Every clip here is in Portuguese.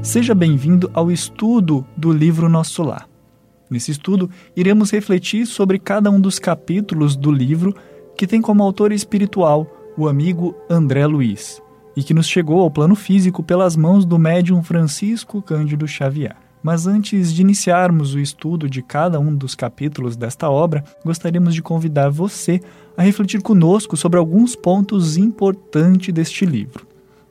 Seja bem-vindo ao estudo do livro Nosso Lar. Nesse estudo, iremos refletir sobre cada um dos capítulos do livro que tem como autor espiritual o amigo André Luiz e que nos chegou ao plano físico pelas mãos do médium Francisco Cândido Xavier. Mas antes de iniciarmos o estudo de cada um dos capítulos desta obra, gostaríamos de convidar você a refletir conosco sobre alguns pontos importantes deste livro.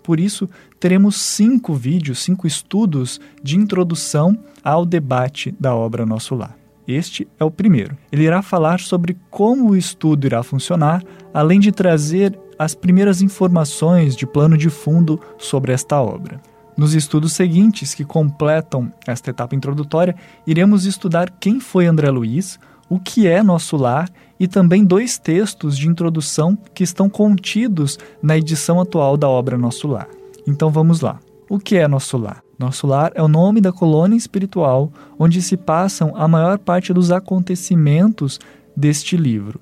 Por isso, teremos cinco vídeos, cinco estudos de introdução ao debate da obra Nosso Lar. Este é o primeiro. Ele irá falar sobre como o estudo irá funcionar, além de trazer as primeiras informações de plano de fundo sobre esta obra. Nos estudos seguintes, que completam esta etapa introdutória, iremos estudar quem foi André Luiz, o que é Nosso Lar e também dois textos de introdução que estão contidos na edição atual da obra Nosso Lar. Então vamos lá. O que é Nosso Lar? Nosso Lar é o nome da colônia espiritual onde se passam a maior parte dos acontecimentos deste livro.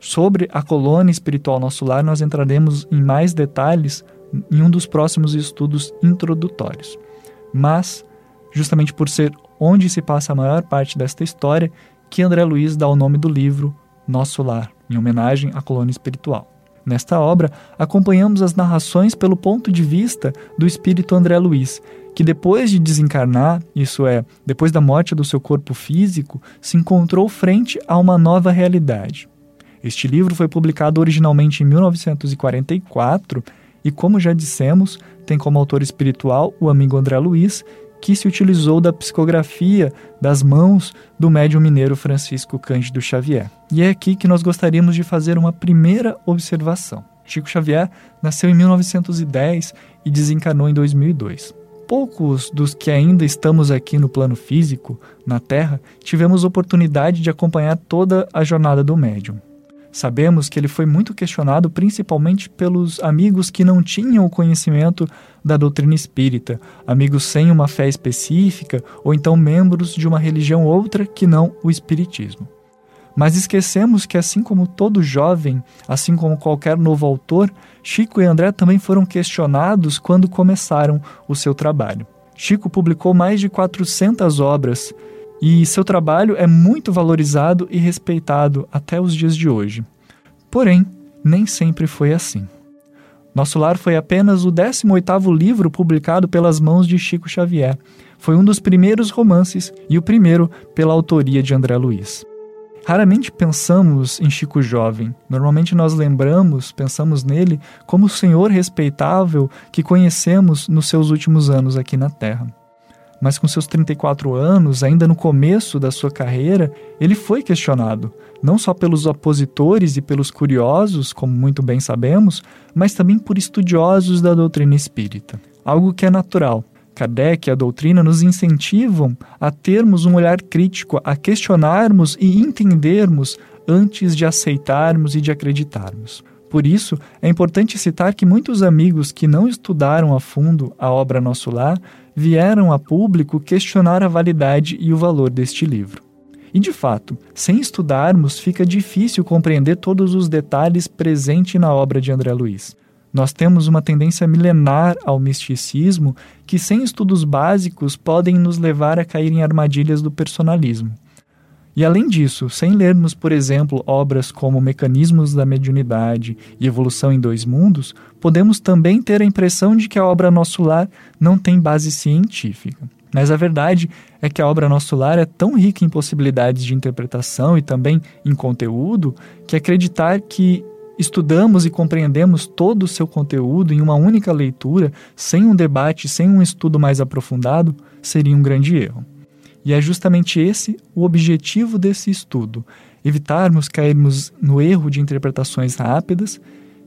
Sobre a colônia espiritual Nosso Lar, nós entraremos em mais detalhes em um dos próximos estudos introdutórios. Mas, justamente por ser onde se passa a maior parte desta história, que André Luiz dá o nome do livro Nosso Lar, em homenagem à colônia espiritual. Nesta obra, acompanhamos as narrações pelo ponto de vista do espírito André Luiz, que depois de desencarnar, isso é, depois da morte do seu corpo físico, se encontrou frente a uma nova realidade. Este livro foi publicado originalmente em 1944 e, como já dissemos, tem como autor espiritual o amigo André Luiz, que se utilizou da psicografia das mãos do médium mineiro Francisco Cândido Xavier. E é aqui que nós gostaríamos de fazer uma primeira observação. Chico Xavier nasceu em 1910 e desencarnou em 2002. Poucos dos que ainda estamos aqui no plano físico, na Terra, tivemos oportunidade de acompanhar toda a jornada do médium. Sabemos que ele foi muito questionado principalmente pelos amigos que não tinham o conhecimento da doutrina espírita, amigos sem uma fé específica ou então membros de uma religião outra que não o espiritismo. Mas esquecemos que, assim como todo jovem, assim como qualquer novo autor, Chico e André também foram questionados quando começaram o seu trabalho. Chico publicou mais de 400 obras e seu trabalho é muito valorizado e respeitado até os dias de hoje. Porém, nem sempre foi assim. Nosso Lar foi apenas o 18º livro publicado pelas mãos de Chico Xavier. Foi um dos primeiros romances e o primeiro pela autoria de André Luiz. Raramente pensamos em Chico jovem. Normalmente nós lembramos, pensamos nele como o senhor respeitável que conhecemos nos seus últimos anos aqui na Terra mas com seus 34 anos, ainda no começo da sua carreira, ele foi questionado, não só pelos opositores e pelos curiosos, como muito bem sabemos, mas também por estudiosos da doutrina espírita. Algo que é natural. Kardec e a doutrina nos incentivam a termos um olhar crítico, a questionarmos e entendermos antes de aceitarmos e de acreditarmos. Por isso, é importante citar que muitos amigos que não estudaram a fundo a obra Nosso Lar vieram a público questionar a validade e o valor deste livro. E de fato, sem estudarmos, fica difícil compreender todos os detalhes presentes na obra de André Luiz. Nós temos uma tendência milenar ao misticismo que, sem estudos básicos, podem nos levar a cair em armadilhas do personalismo. E além disso, sem lermos, por exemplo, obras como Mecanismos da Mediunidade e Evolução em Dois Mundos, podemos também ter a impressão de que a obra Nosso Lar não tem base científica. Mas a verdade é que a obra Nosso Lar é tão rica em possibilidades de interpretação e também em conteúdo que acreditar que estudamos e compreendemos todo o seu conteúdo em uma única leitura, sem um debate, sem um estudo mais aprofundado, seria um grande erro. E é justamente esse o objetivo desse estudo: evitarmos cairmos no erro de interpretações rápidas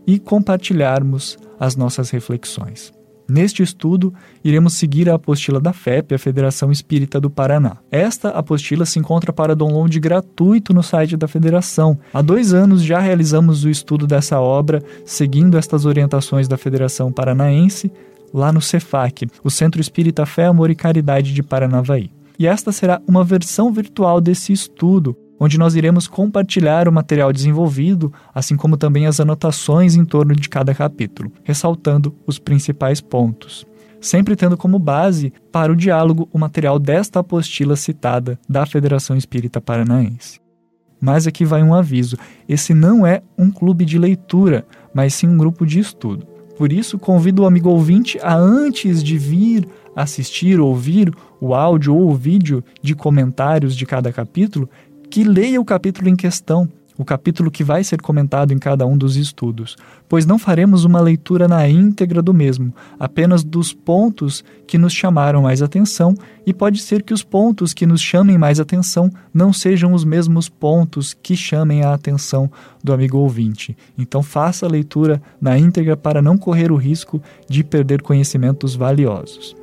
e compartilharmos as nossas reflexões. Neste estudo, iremos seguir a apostila da FEP, a Federação Espírita do Paraná. Esta apostila se encontra para download gratuito no site da Federação. Há dois anos já realizamos o estudo dessa obra, seguindo estas orientações da Federação Paranaense, lá no CEFAC, o Centro Espírita Fé, Amor e Caridade de Paranavaí e esta será uma versão virtual desse estudo, onde nós iremos compartilhar o material desenvolvido, assim como também as anotações em torno de cada capítulo, ressaltando os principais pontos. sempre tendo como base para o diálogo o material desta apostila citada da Federação Espírita Paranaense. Mas aqui vai um aviso: esse não é um clube de leitura, mas sim um grupo de estudo. Por isso, convido o amigo ouvinte a, antes de vir assistir, ouvir o áudio ou o vídeo de comentários de cada capítulo, que leia o capítulo em questão, o capítulo que vai ser comentado em cada um dos estudos, pois não faremos uma leitura na íntegra do mesmo, apenas dos pontos que nos chamaram mais atenção, e pode ser que os pontos que nos chamem mais atenção não sejam os mesmos pontos que chamem a atenção do amigo ouvinte. Então faça a leitura na íntegra para não correr o risco de perder conhecimentos valiosos.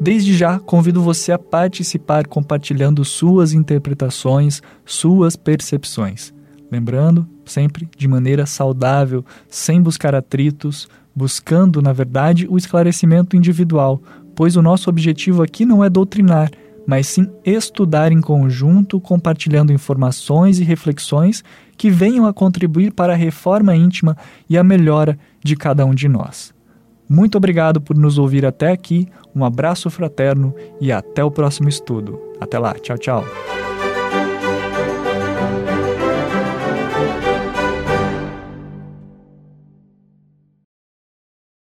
Desde já, convido você a participar compartilhando suas interpretações, suas percepções. Lembrando, sempre de maneira saudável, sem buscar atritos, buscando, na verdade, o esclarecimento individual, pois o nosso objetivo aqui não é doutrinar, mas sim estudar em conjunto, compartilhando informações e reflexões que venham a contribuir para a reforma íntima e a melhora de cada um de nós. Muito obrigado por nos ouvir até aqui, um abraço fraterno e até o próximo estudo. Até lá, tchau, tchau.